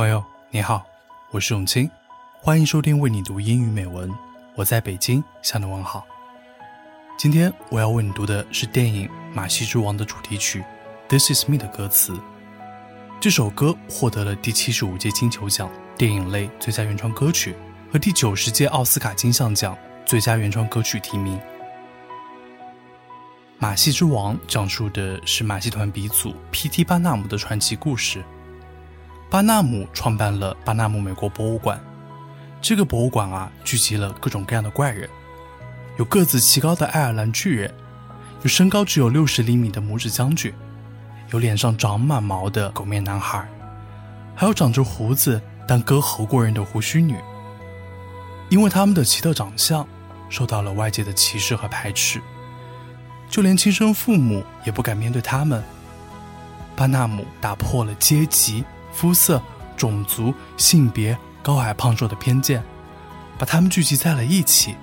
朋友，你好，我是永清，欢迎收听为你读英语美文。我在北京向你问好。今天我要为你读的是电影《马戏之王》的主题曲《This Is Me》的歌词。这首歌获得了第七十五届金球奖电影类最佳原创歌曲和第九十届奥斯卡金像奖最佳原创歌曲提名。《马戏之王》讲述的是马戏团鼻祖 P.T. 巴纳姆的传奇故事。巴纳姆创办了巴纳姆美国博物馆，这个博物馆啊，聚集了各种各样的怪人，有个子奇高的爱尔兰巨人，有身高只有六十厘米的拇指将军，有脸上长满毛的狗面男孩，还有长着胡子但割喉过人的胡须女。因为他们的奇特长相，受到了外界的歧视和排斥，就连亲生父母也不敢面对他们。巴纳姆打破了阶级。肤色、种族、性别、高矮胖瘦的偏见，把他们聚集在了一起，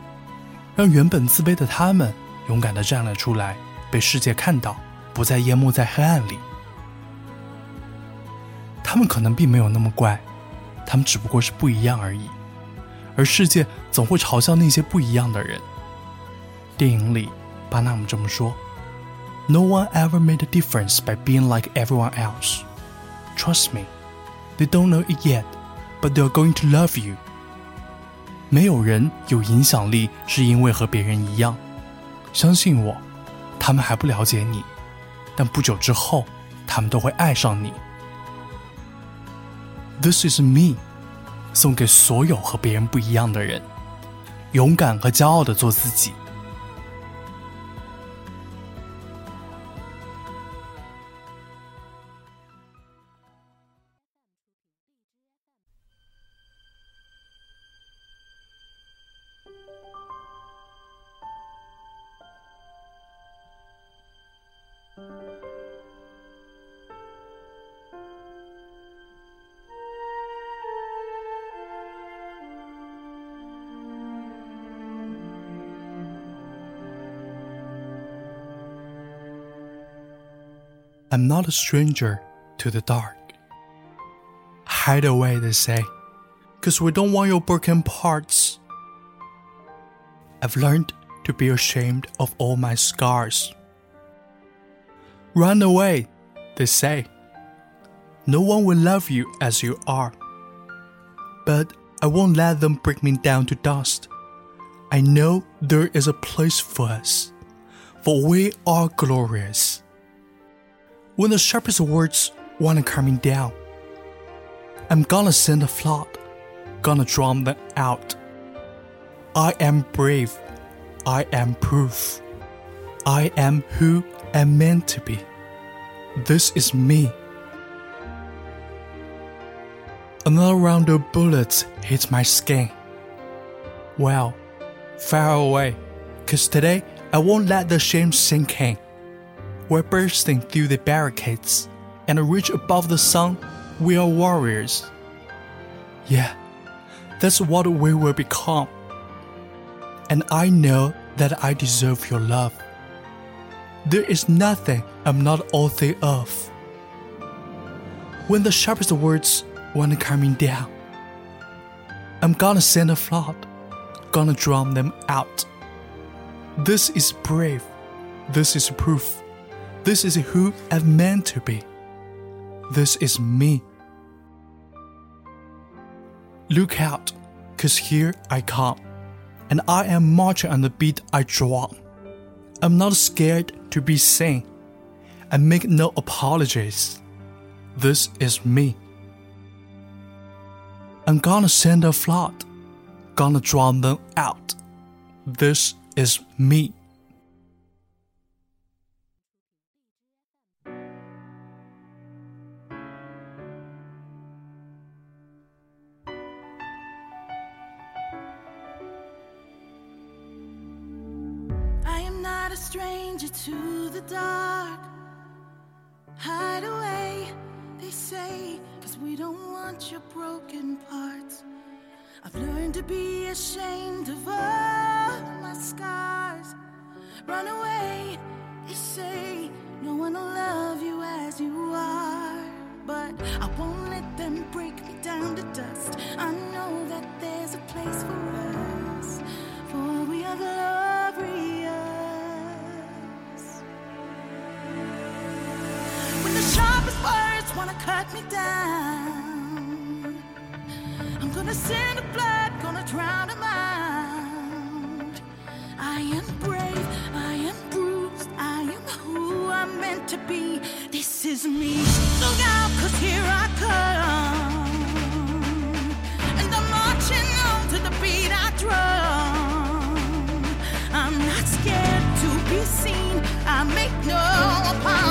让原本自卑的他们勇敢地站了出来，被世界看到，不再淹没在黑暗里。他们可能并没有那么怪，他们只不过是不一样而已，而世界总会嘲笑那些不一样的人。电影里，巴纳姆这么说：“No one ever made a difference by being like everyone else. Trust me.” They don't know it yet, but they're going to love you. 没有人有影响力是因为和别人一样，相信我，他们还不了解你，但不久之后，他们都会爱上你。This is me，送给所有和别人不一样的人，勇敢和骄傲的做自己。I'm not a stranger to the dark. Hide away, they say, cause we don't want your broken parts. I've learned to be ashamed of all my scars. Run away, they say. No one will love you as you are. But I won't let them break me down to dust. I know there is a place for us, for we are glorious when the sharpest words wanna cut me down. I'm gonna send a flood, gonna drown them out. I am brave, I am proof. I am who I'm meant to be. This is me. Another round of bullets hits my skin. Well, far away, cause today I won't let the shame sink in. We're bursting through the barricades, and reach above the sun, we are warriors. Yeah, that's what we will become. And I know that I deserve your love. There is nothing I'm not worthy of. When the sharpest words want coming down, I'm gonna send a flood, gonna drown them out. This is brave. This is proof this is who I'm meant to be. This is me. Look out, cause here I come, and I am marching on the beat I draw. I'm not scared to be seen. I make no apologies. This is me. I'm gonna send a flood, gonna drown them out. This is me. Stranger to the dark. Hide away, they say, cause we don't want your broken parts. I've learned to be ashamed of all my scars. Run away, they say, wanna cut me down. I'm gonna send a blood, gonna drown him out. I am brave, I am bruised, I am who I'm meant to be. This is me. Look out, cause here I come. And I'm marching on to the beat I drum. I'm not scared to be seen, I make no apologies.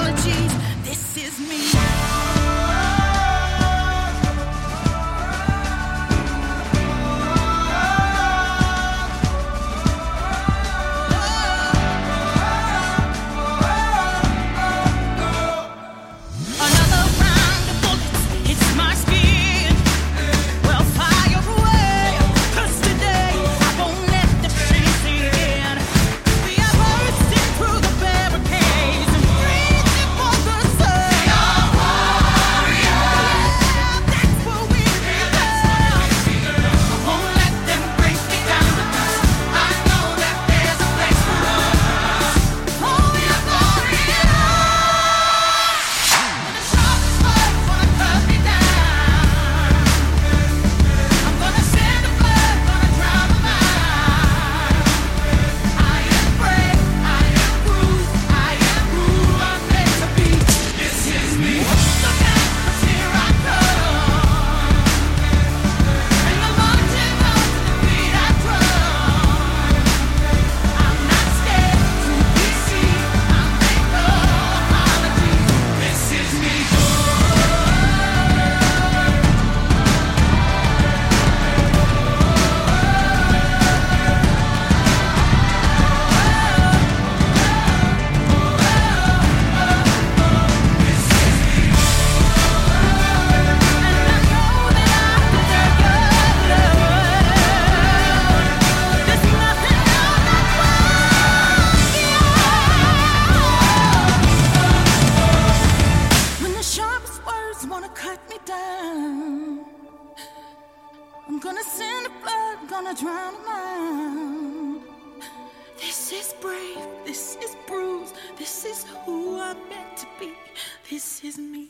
of. This is brave, this is bruised, this is who I'm meant to be, this is me.